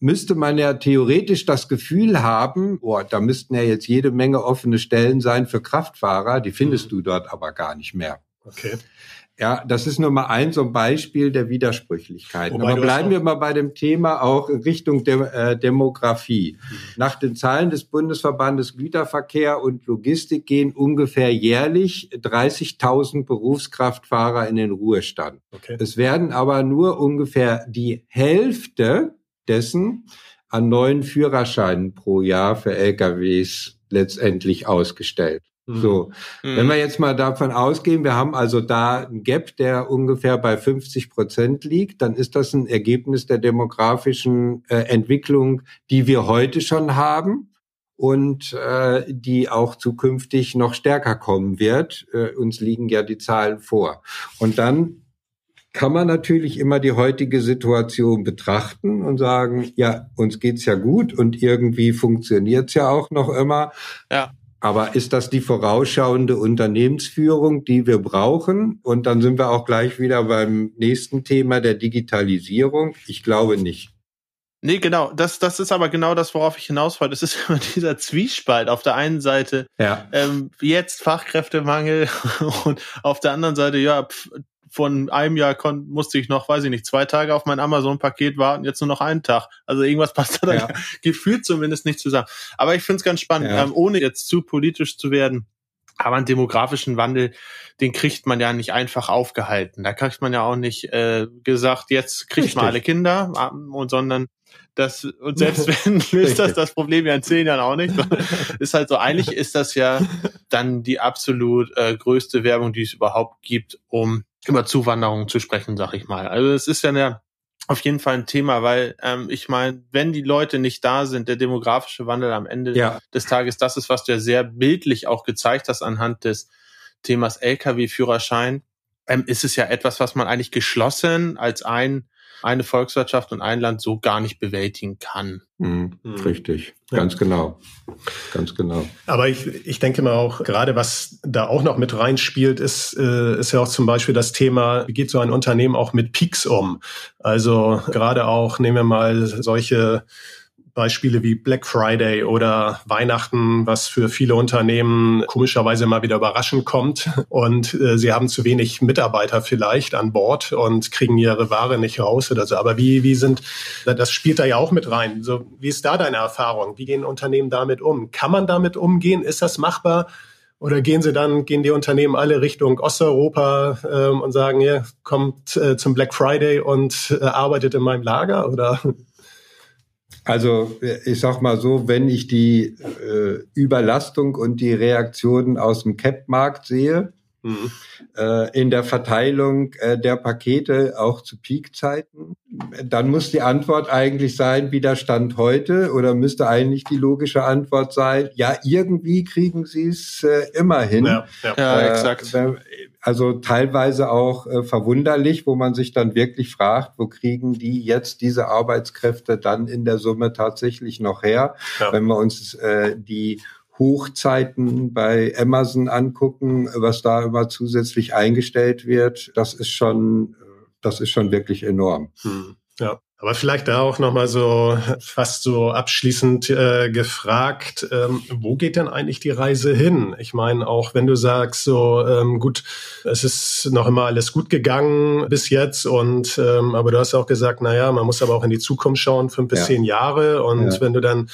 müsste man ja theoretisch das Gefühl haben, boah, da müssten ja jetzt jede Menge offene Stellen sein für Kraftfahrer, die findest mhm. du dort aber gar nicht mehr. Okay. Ja, das ist nur mal ein so ein Beispiel der Widersprüchlichkeiten. Wobei Aber bleiben wir mal bei dem Thema auch Richtung Dem äh, Demografie. Mhm. Nach den Zahlen des Bundesverbandes Güterverkehr und Logistik gehen ungefähr jährlich 30.000 Berufskraftfahrer in den Ruhestand. Okay. Es werden aber nur ungefähr die Hälfte dessen an neuen Führerscheinen pro Jahr für LKWs letztendlich ausgestellt. So, mhm. wenn wir jetzt mal davon ausgehen, wir haben also da ein Gap, der ungefähr bei 50 Prozent liegt, dann ist das ein Ergebnis der demografischen äh, Entwicklung, die wir heute schon haben und äh, die auch zukünftig noch stärker kommen wird. Äh, uns liegen ja die Zahlen vor. Und dann kann man natürlich immer die heutige Situation betrachten und sagen, ja, uns geht's ja gut und irgendwie funktioniert's ja auch noch immer. Ja. Aber ist das die vorausschauende Unternehmensführung, die wir brauchen? Und dann sind wir auch gleich wieder beim nächsten Thema der Digitalisierung. Ich glaube nicht. Nee, genau. Das, das ist aber genau das, worauf ich hinaus wollte. Es ist immer dieser Zwiespalt. Auf der einen Seite ja. ähm, jetzt Fachkräftemangel und auf der anderen Seite, ja, pf, von einem Jahr kon musste ich noch, weiß ich nicht, zwei Tage auf mein Amazon-Paket warten, jetzt nur noch einen Tag. Also irgendwas passt da ja. gefühlt zumindest nicht zusammen. Aber ich finde es ganz spannend, ja. ähm, ohne jetzt zu politisch zu werden. Aber einen demografischen Wandel, den kriegt man ja nicht einfach aufgehalten. Da kriegt man ja auch nicht äh, gesagt, jetzt kriegt Richtig. man alle Kinder, ähm, und sondern das, und selbst wenn löst das das Problem ja in zehn Jahren auch nicht. ist halt so, eigentlich ist das ja dann die absolut äh, größte Werbung, die es überhaupt gibt, um über Zuwanderung zu sprechen, sag ich mal. Also es ist ja eine, auf jeden Fall ein Thema, weil ähm, ich meine, wenn die Leute nicht da sind, der demografische Wandel am Ende ja. des Tages, das ist, was du ja sehr bildlich auch gezeigt hast anhand des Themas Lkw-Führerschein, ähm, ist es ja etwas, was man eigentlich geschlossen als ein eine Volkswirtschaft und ein Land so gar nicht bewältigen kann. Mhm, mhm. richtig, ja. ganz genau. Ganz genau. Aber ich, ich denke mal auch, gerade was da auch noch mit reinspielt, ist, äh, ist ja auch zum Beispiel das Thema, wie geht so ein Unternehmen auch mit Peaks um? Also gerade auch, nehmen wir mal solche Beispiele wie Black Friday oder Weihnachten, was für viele Unternehmen komischerweise mal wieder überraschend kommt. Und äh, sie haben zu wenig Mitarbeiter vielleicht an Bord und kriegen ihre Ware nicht raus oder so. Aber wie, wie sind, das spielt da ja auch mit rein. So, wie ist da deine Erfahrung? Wie gehen Unternehmen damit um? Kann man damit umgehen? Ist das machbar? Oder gehen sie dann, gehen die Unternehmen alle Richtung Osteuropa ähm, und sagen, ja, kommt äh, zum Black Friday und äh, arbeitet in meinem Lager? Oder also ich sag mal so, wenn ich die äh, Überlastung und die Reaktionen aus dem Cap-Markt sehe, mhm. äh, in der Verteilung äh, der Pakete auch zu Peakzeiten, dann muss die Antwort eigentlich sein, wie der Stand heute, oder müsste eigentlich die logische Antwort sein, ja, irgendwie kriegen sie es äh, immer hin. Ja, ja. ja äh, exakt. Also teilweise auch äh, verwunderlich, wo man sich dann wirklich fragt, wo kriegen die jetzt diese Arbeitskräfte dann in der Summe tatsächlich noch her? Ja. Wenn wir uns äh, die Hochzeiten bei Amazon angucken, was da immer zusätzlich eingestellt wird, das ist schon, das ist schon wirklich enorm. Hm, ja. Aber vielleicht da auch nochmal so fast so abschließend äh, gefragt, ähm, wo geht denn eigentlich die Reise hin? Ich meine, auch wenn du sagst, so ähm, gut, es ist noch immer alles gut gegangen bis jetzt und ähm, aber du hast auch gesagt, naja, man muss aber auch in die Zukunft schauen, fünf bis ja. zehn Jahre. Und ja. wenn du dann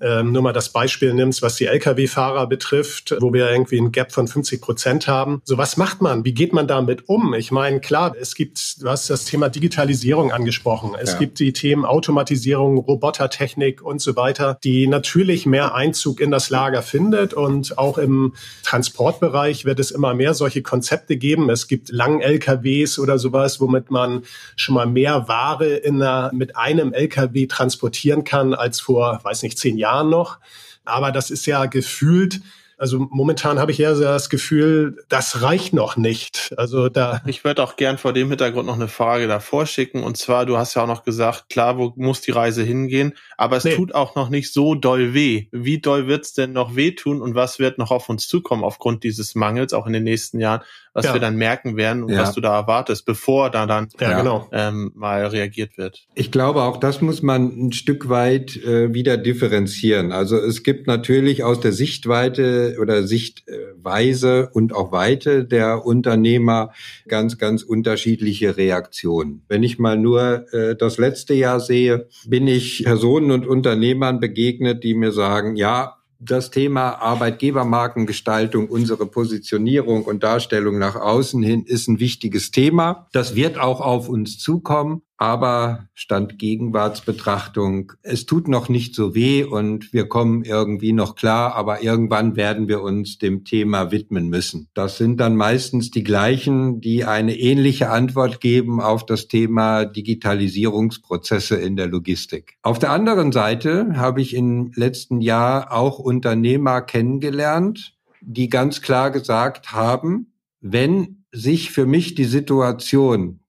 ähm, nur mal das Beispiel nimmst, was die Lkw-Fahrer betrifft, wo wir irgendwie ein Gap von 50 Prozent haben. So was macht man? Wie geht man damit um? Ich meine, klar, es gibt, du hast das Thema Digitalisierung angesprochen. Es ja. gibt die Themen Automatisierung, Robotertechnik und so weiter, die natürlich mehr Einzug in das Lager findet. Und auch im Transportbereich wird es immer mehr solche Konzepte geben. Es gibt lang LKWs oder sowas, womit man schon mal mehr Ware in einer, mit einem LKW transportieren kann als vor, weiß nicht, zehn Jahren noch. Aber das ist ja gefühlt also momentan habe ich eher das Gefühl, das reicht noch nicht. Also da. Ich würde auch gern vor dem Hintergrund noch eine Frage davor schicken. Und zwar, du hast ja auch noch gesagt, klar, wo muss die Reise hingehen? Aber es nee. tut auch noch nicht so doll weh. Wie doll wird's denn noch wehtun und was wird noch auf uns zukommen aufgrund dieses Mangels auch in den nächsten Jahren? Was ja. wir dann merken werden und ja. was du da erwartest, bevor da dann ja, genau. ähm, mal reagiert wird. Ich glaube, auch das muss man ein Stück weit äh, wieder differenzieren. Also es gibt natürlich aus der Sichtweite oder Sichtweise und auch Weite der Unternehmer ganz, ganz unterschiedliche Reaktionen. Wenn ich mal nur äh, das letzte Jahr sehe, bin ich Personen und Unternehmern begegnet, die mir sagen, ja, das Thema Arbeitgebermarkengestaltung, unsere Positionierung und Darstellung nach außen hin ist ein wichtiges Thema. Das wird auch auf uns zukommen. Aber Stand Gegenwartsbetrachtung, es tut noch nicht so weh und wir kommen irgendwie noch klar, aber irgendwann werden wir uns dem Thema widmen müssen. Das sind dann meistens die gleichen, die eine ähnliche Antwort geben auf das Thema Digitalisierungsprozesse in der Logistik. Auf der anderen Seite habe ich im letzten Jahr auch Unternehmer kennengelernt, die ganz klar gesagt haben, wenn sich für mich die Situation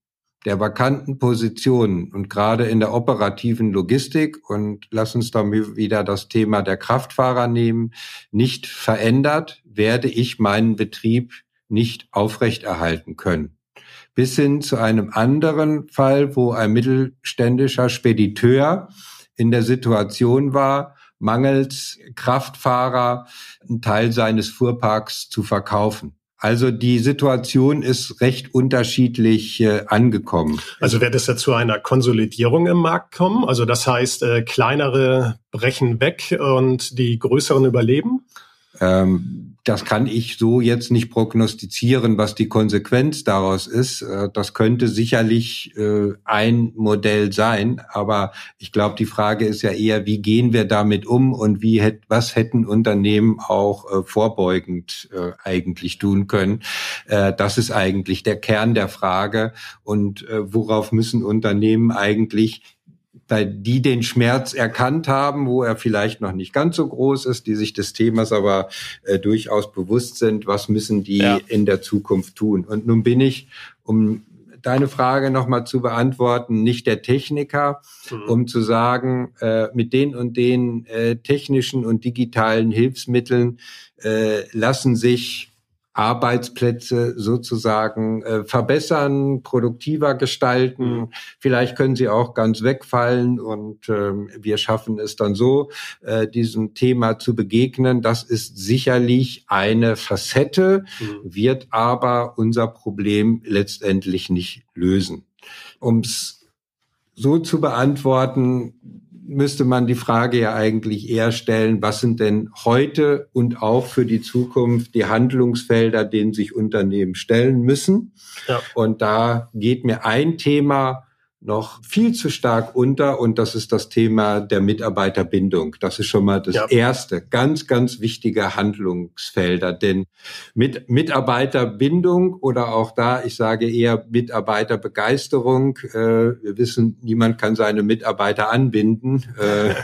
der vakanten Positionen und gerade in der operativen Logistik und lass uns da wieder das Thema der Kraftfahrer nehmen, nicht verändert, werde ich meinen Betrieb nicht aufrechterhalten können. Bis hin zu einem anderen Fall, wo ein mittelständischer Spediteur in der Situation war, mangels Kraftfahrer einen Teil seines Fuhrparks zu verkaufen. Also die Situation ist recht unterschiedlich äh, angekommen. Also wird es ja zu einer Konsolidierung im Markt kommen? Also das heißt, äh, kleinere brechen weg und die größeren überleben? Ähm, das kann ich so jetzt nicht prognostizieren, was die Konsequenz daraus ist. Äh, das könnte sicherlich äh, ein Modell sein, aber ich glaube, die Frage ist ja eher, wie gehen wir damit um und wie hätt, was hätten Unternehmen auch äh, vorbeugend eigentlich tun können? Das ist eigentlich der Kern der Frage und worauf müssen Unternehmen eigentlich die den Schmerz erkannt haben, wo er vielleicht noch nicht ganz so groß ist, die sich des Themas aber äh, durchaus bewusst sind, was müssen die ja. in der Zukunft tun. Und nun bin ich, um deine Frage nochmal zu beantworten, nicht der Techniker, mhm. um zu sagen, äh, mit den und den äh, technischen und digitalen Hilfsmitteln äh, lassen sich Arbeitsplätze sozusagen äh, verbessern, produktiver gestalten. Mhm. Vielleicht können sie auch ganz wegfallen und ähm, wir schaffen es dann so, äh, diesem Thema zu begegnen. Das ist sicherlich eine Facette, mhm. wird aber unser Problem letztendlich nicht lösen. Um es so zu beantworten, müsste man die Frage ja eigentlich eher stellen, was sind denn heute und auch für die Zukunft die Handlungsfelder, denen sich Unternehmen stellen müssen? Ja. Und da geht mir ein Thema noch viel zu stark unter und das ist das Thema der Mitarbeiterbindung. Das ist schon mal das ja. erste, ganz, ganz wichtige Handlungsfelder. Denn mit Mitarbeiterbindung oder auch da, ich sage eher Mitarbeiterbegeisterung, äh, wir wissen, niemand kann seine Mitarbeiter anbinden. Äh,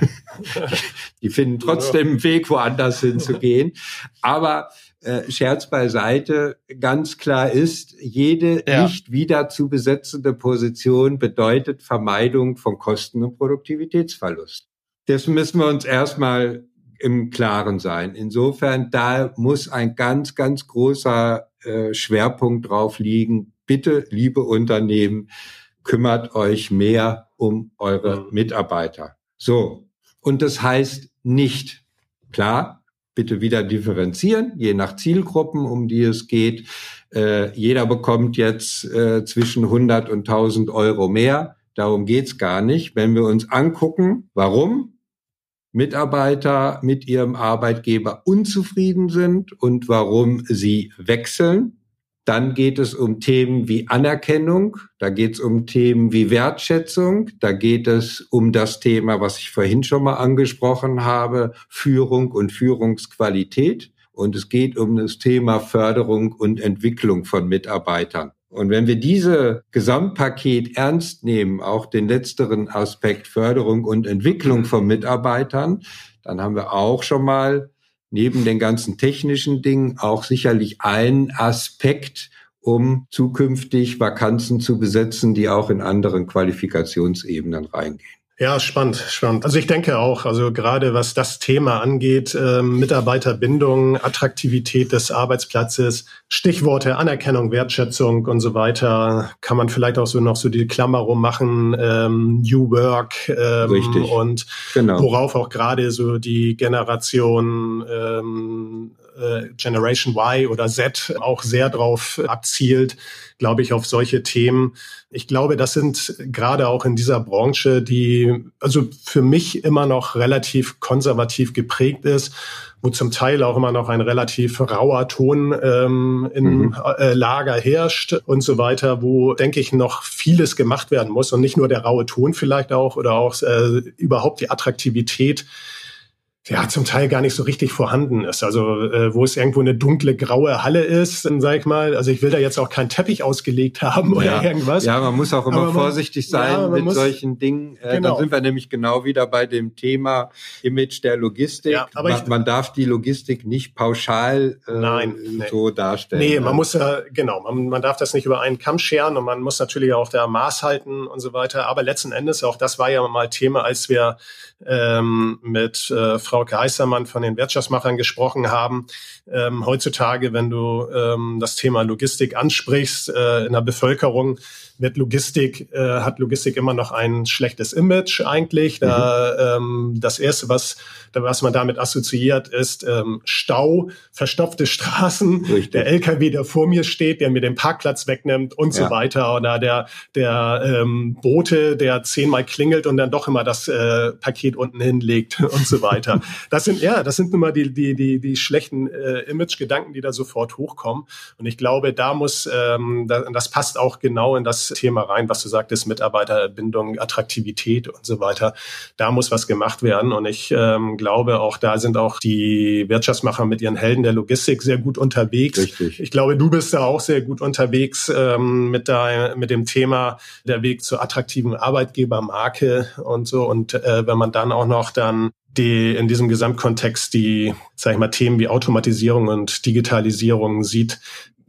die finden trotzdem einen Weg, woanders hinzugehen. Aber äh, Scherz beiseite, ganz klar ist, jede ja. nicht wieder zu besetzende Position bedeutet Vermeidung von Kosten- und Produktivitätsverlust. Das müssen wir uns erstmal im Klaren sein. Insofern, da muss ein ganz, ganz großer äh, Schwerpunkt drauf liegen. Bitte, liebe Unternehmen, kümmert euch mehr um eure mhm. Mitarbeiter. So. Und das heißt nicht, klar, bitte wieder differenzieren, je nach Zielgruppen, um die es geht. Äh, jeder bekommt jetzt äh, zwischen 100 und 1000 Euro mehr. Darum geht's gar nicht. Wenn wir uns angucken, warum Mitarbeiter mit ihrem Arbeitgeber unzufrieden sind und warum sie wechseln, dann geht es um Themen wie Anerkennung, da geht es um Themen wie Wertschätzung, da geht es um das Thema, was ich vorhin schon mal angesprochen habe, Führung und Führungsqualität. Und es geht um das Thema Förderung und Entwicklung von Mitarbeitern. Und wenn wir diese Gesamtpaket ernst nehmen, auch den letzteren Aspekt Förderung und Entwicklung von Mitarbeitern, dann haben wir auch schon mal neben den ganzen technischen Dingen auch sicherlich ein Aspekt, um zukünftig Vakanzen zu besetzen, die auch in anderen Qualifikationsebenen reingehen. Ja, spannend, spannend. Also ich denke auch, also gerade was das Thema angeht, äh, Mitarbeiterbindung, Attraktivität des Arbeitsplatzes, Stichworte Anerkennung, Wertschätzung und so weiter, kann man vielleicht auch so noch so die Klammer rummachen, ähm, New Work ähm, Richtig. und genau. worauf auch gerade so die Generation ähm, äh, Generation Y oder Z auch sehr drauf abzielt, glaube ich, auf solche Themen. Ich glaube, das sind gerade auch in dieser Branche, die also für mich immer noch relativ konservativ geprägt ist, wo zum Teil auch immer noch ein relativ rauer Ton ähm, im mhm. äh, Lager herrscht und so weiter, wo, denke ich, noch vieles gemacht werden muss und nicht nur der raue Ton vielleicht auch oder auch äh, überhaupt die Attraktivität ja zum Teil gar nicht so richtig vorhanden ist. Also äh, wo es irgendwo eine dunkle graue Halle ist, dann sag ich mal, also ich will da jetzt auch keinen Teppich ausgelegt haben oder ja. irgendwas. Ja, man muss auch immer man, vorsichtig sein ja, mit muss, solchen Dingen. Äh, genau. Dann sind wir nämlich genau wieder bei dem Thema Image der Logistik. Ja, aber man, ich, man darf die Logistik nicht pauschal äh, nein, nee. so darstellen. Nee, man muss ja, genau, man, man darf das nicht über einen Kamm scheren und man muss natürlich auch da Maß halten und so weiter. Aber letzten Endes, auch das war ja mal Thema, als wir ähm, mit äh, Frau Geißermann von den Wirtschaftsmachern gesprochen haben. Ähm, heutzutage, wenn du ähm, das Thema Logistik ansprichst äh, in der Bevölkerung, wird Logistik, äh, hat Logistik immer noch ein schlechtes Image eigentlich. Da, mhm. ähm, das erste, was, was man damit assoziiert, ist ähm, Stau, verstopfte Straßen, Richtig. der LKW, der vor mir steht, der mir den Parkplatz wegnimmt und ja. so weiter. Oder der, der ähm, Bote, der zehnmal klingelt und dann doch immer das äh, Paket unten hinlegt und so weiter. Das sind, ja, das sind nun mal die, die, die, die schlechten äh, Image-Gedanken, die da sofort hochkommen. Und ich glaube, da muss, ähm, da, das passt auch genau in das Thema rein, was du sagtest, Mitarbeiterbindung, Attraktivität und so weiter. Da muss was gemacht werden. Und ich ähm, glaube, auch da sind auch die Wirtschaftsmacher mit ihren Helden der Logistik sehr gut unterwegs. Richtig. Ich glaube, du bist da auch sehr gut unterwegs ähm, mit, da, mit dem Thema der Weg zur attraktiven Arbeitgebermarke und so. Und äh, wenn man dann auch noch dann die in diesem Gesamtkontext die, sag ich mal, Themen wie Automatisierung und Digitalisierung sieht,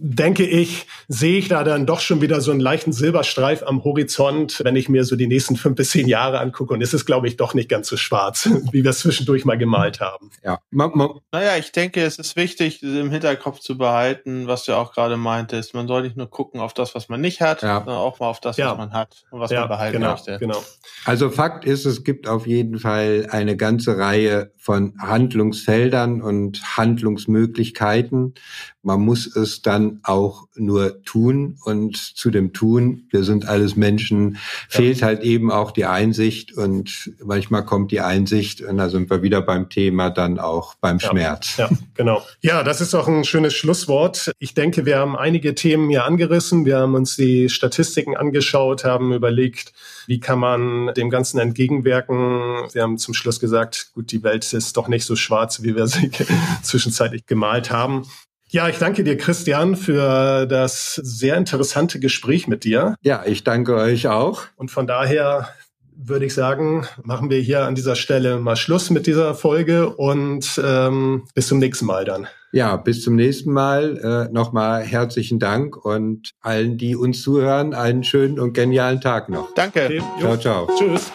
denke ich, sehe ich da dann doch schon wieder so einen leichten Silberstreif am Horizont, wenn ich mir so die nächsten fünf bis zehn Jahre angucke. Und es ist, glaube ich, doch nicht ganz so schwarz, wie wir es zwischendurch mal gemalt haben. Ja. Naja, ich denke, es ist wichtig, im Hinterkopf zu behalten, was du auch gerade meintest. Man soll nicht nur gucken auf das, was man nicht hat, ja. sondern auch mal auf das, ja. was man hat und was ja, man behalten genau, möchte. Genau. Also Fakt ist, es gibt auf jeden Fall eine ganze Reihe von Handlungsfeldern und Handlungsmöglichkeiten. Man muss es dann auch nur tun und zu dem Tun, wir sind alles Menschen, fehlt ja. halt eben auch die Einsicht und manchmal kommt die Einsicht und da sind wir wieder beim Thema dann auch beim ja. Schmerz. Ja, genau. Ja, das ist auch ein schönes Schlusswort. Ich denke, wir haben einige Themen hier angerissen. Wir haben uns die Statistiken angeschaut, haben überlegt, wie kann man dem Ganzen entgegenwirken. Wir haben zum Schluss gesagt, gut, die Welt ist doch nicht so schwarz, wie wir sie zwischenzeitlich gemalt haben. Ja, ich danke dir, Christian, für das sehr interessante Gespräch mit dir. Ja, ich danke euch auch. Und von daher würde ich sagen, machen wir hier an dieser Stelle mal Schluss mit dieser Folge und ähm, bis zum nächsten Mal dann. Ja, bis zum nächsten Mal. Äh, Nochmal herzlichen Dank und allen, die uns zuhören, einen schönen und genialen Tag noch. Danke. Okay, ciao, ciao. Tschüss.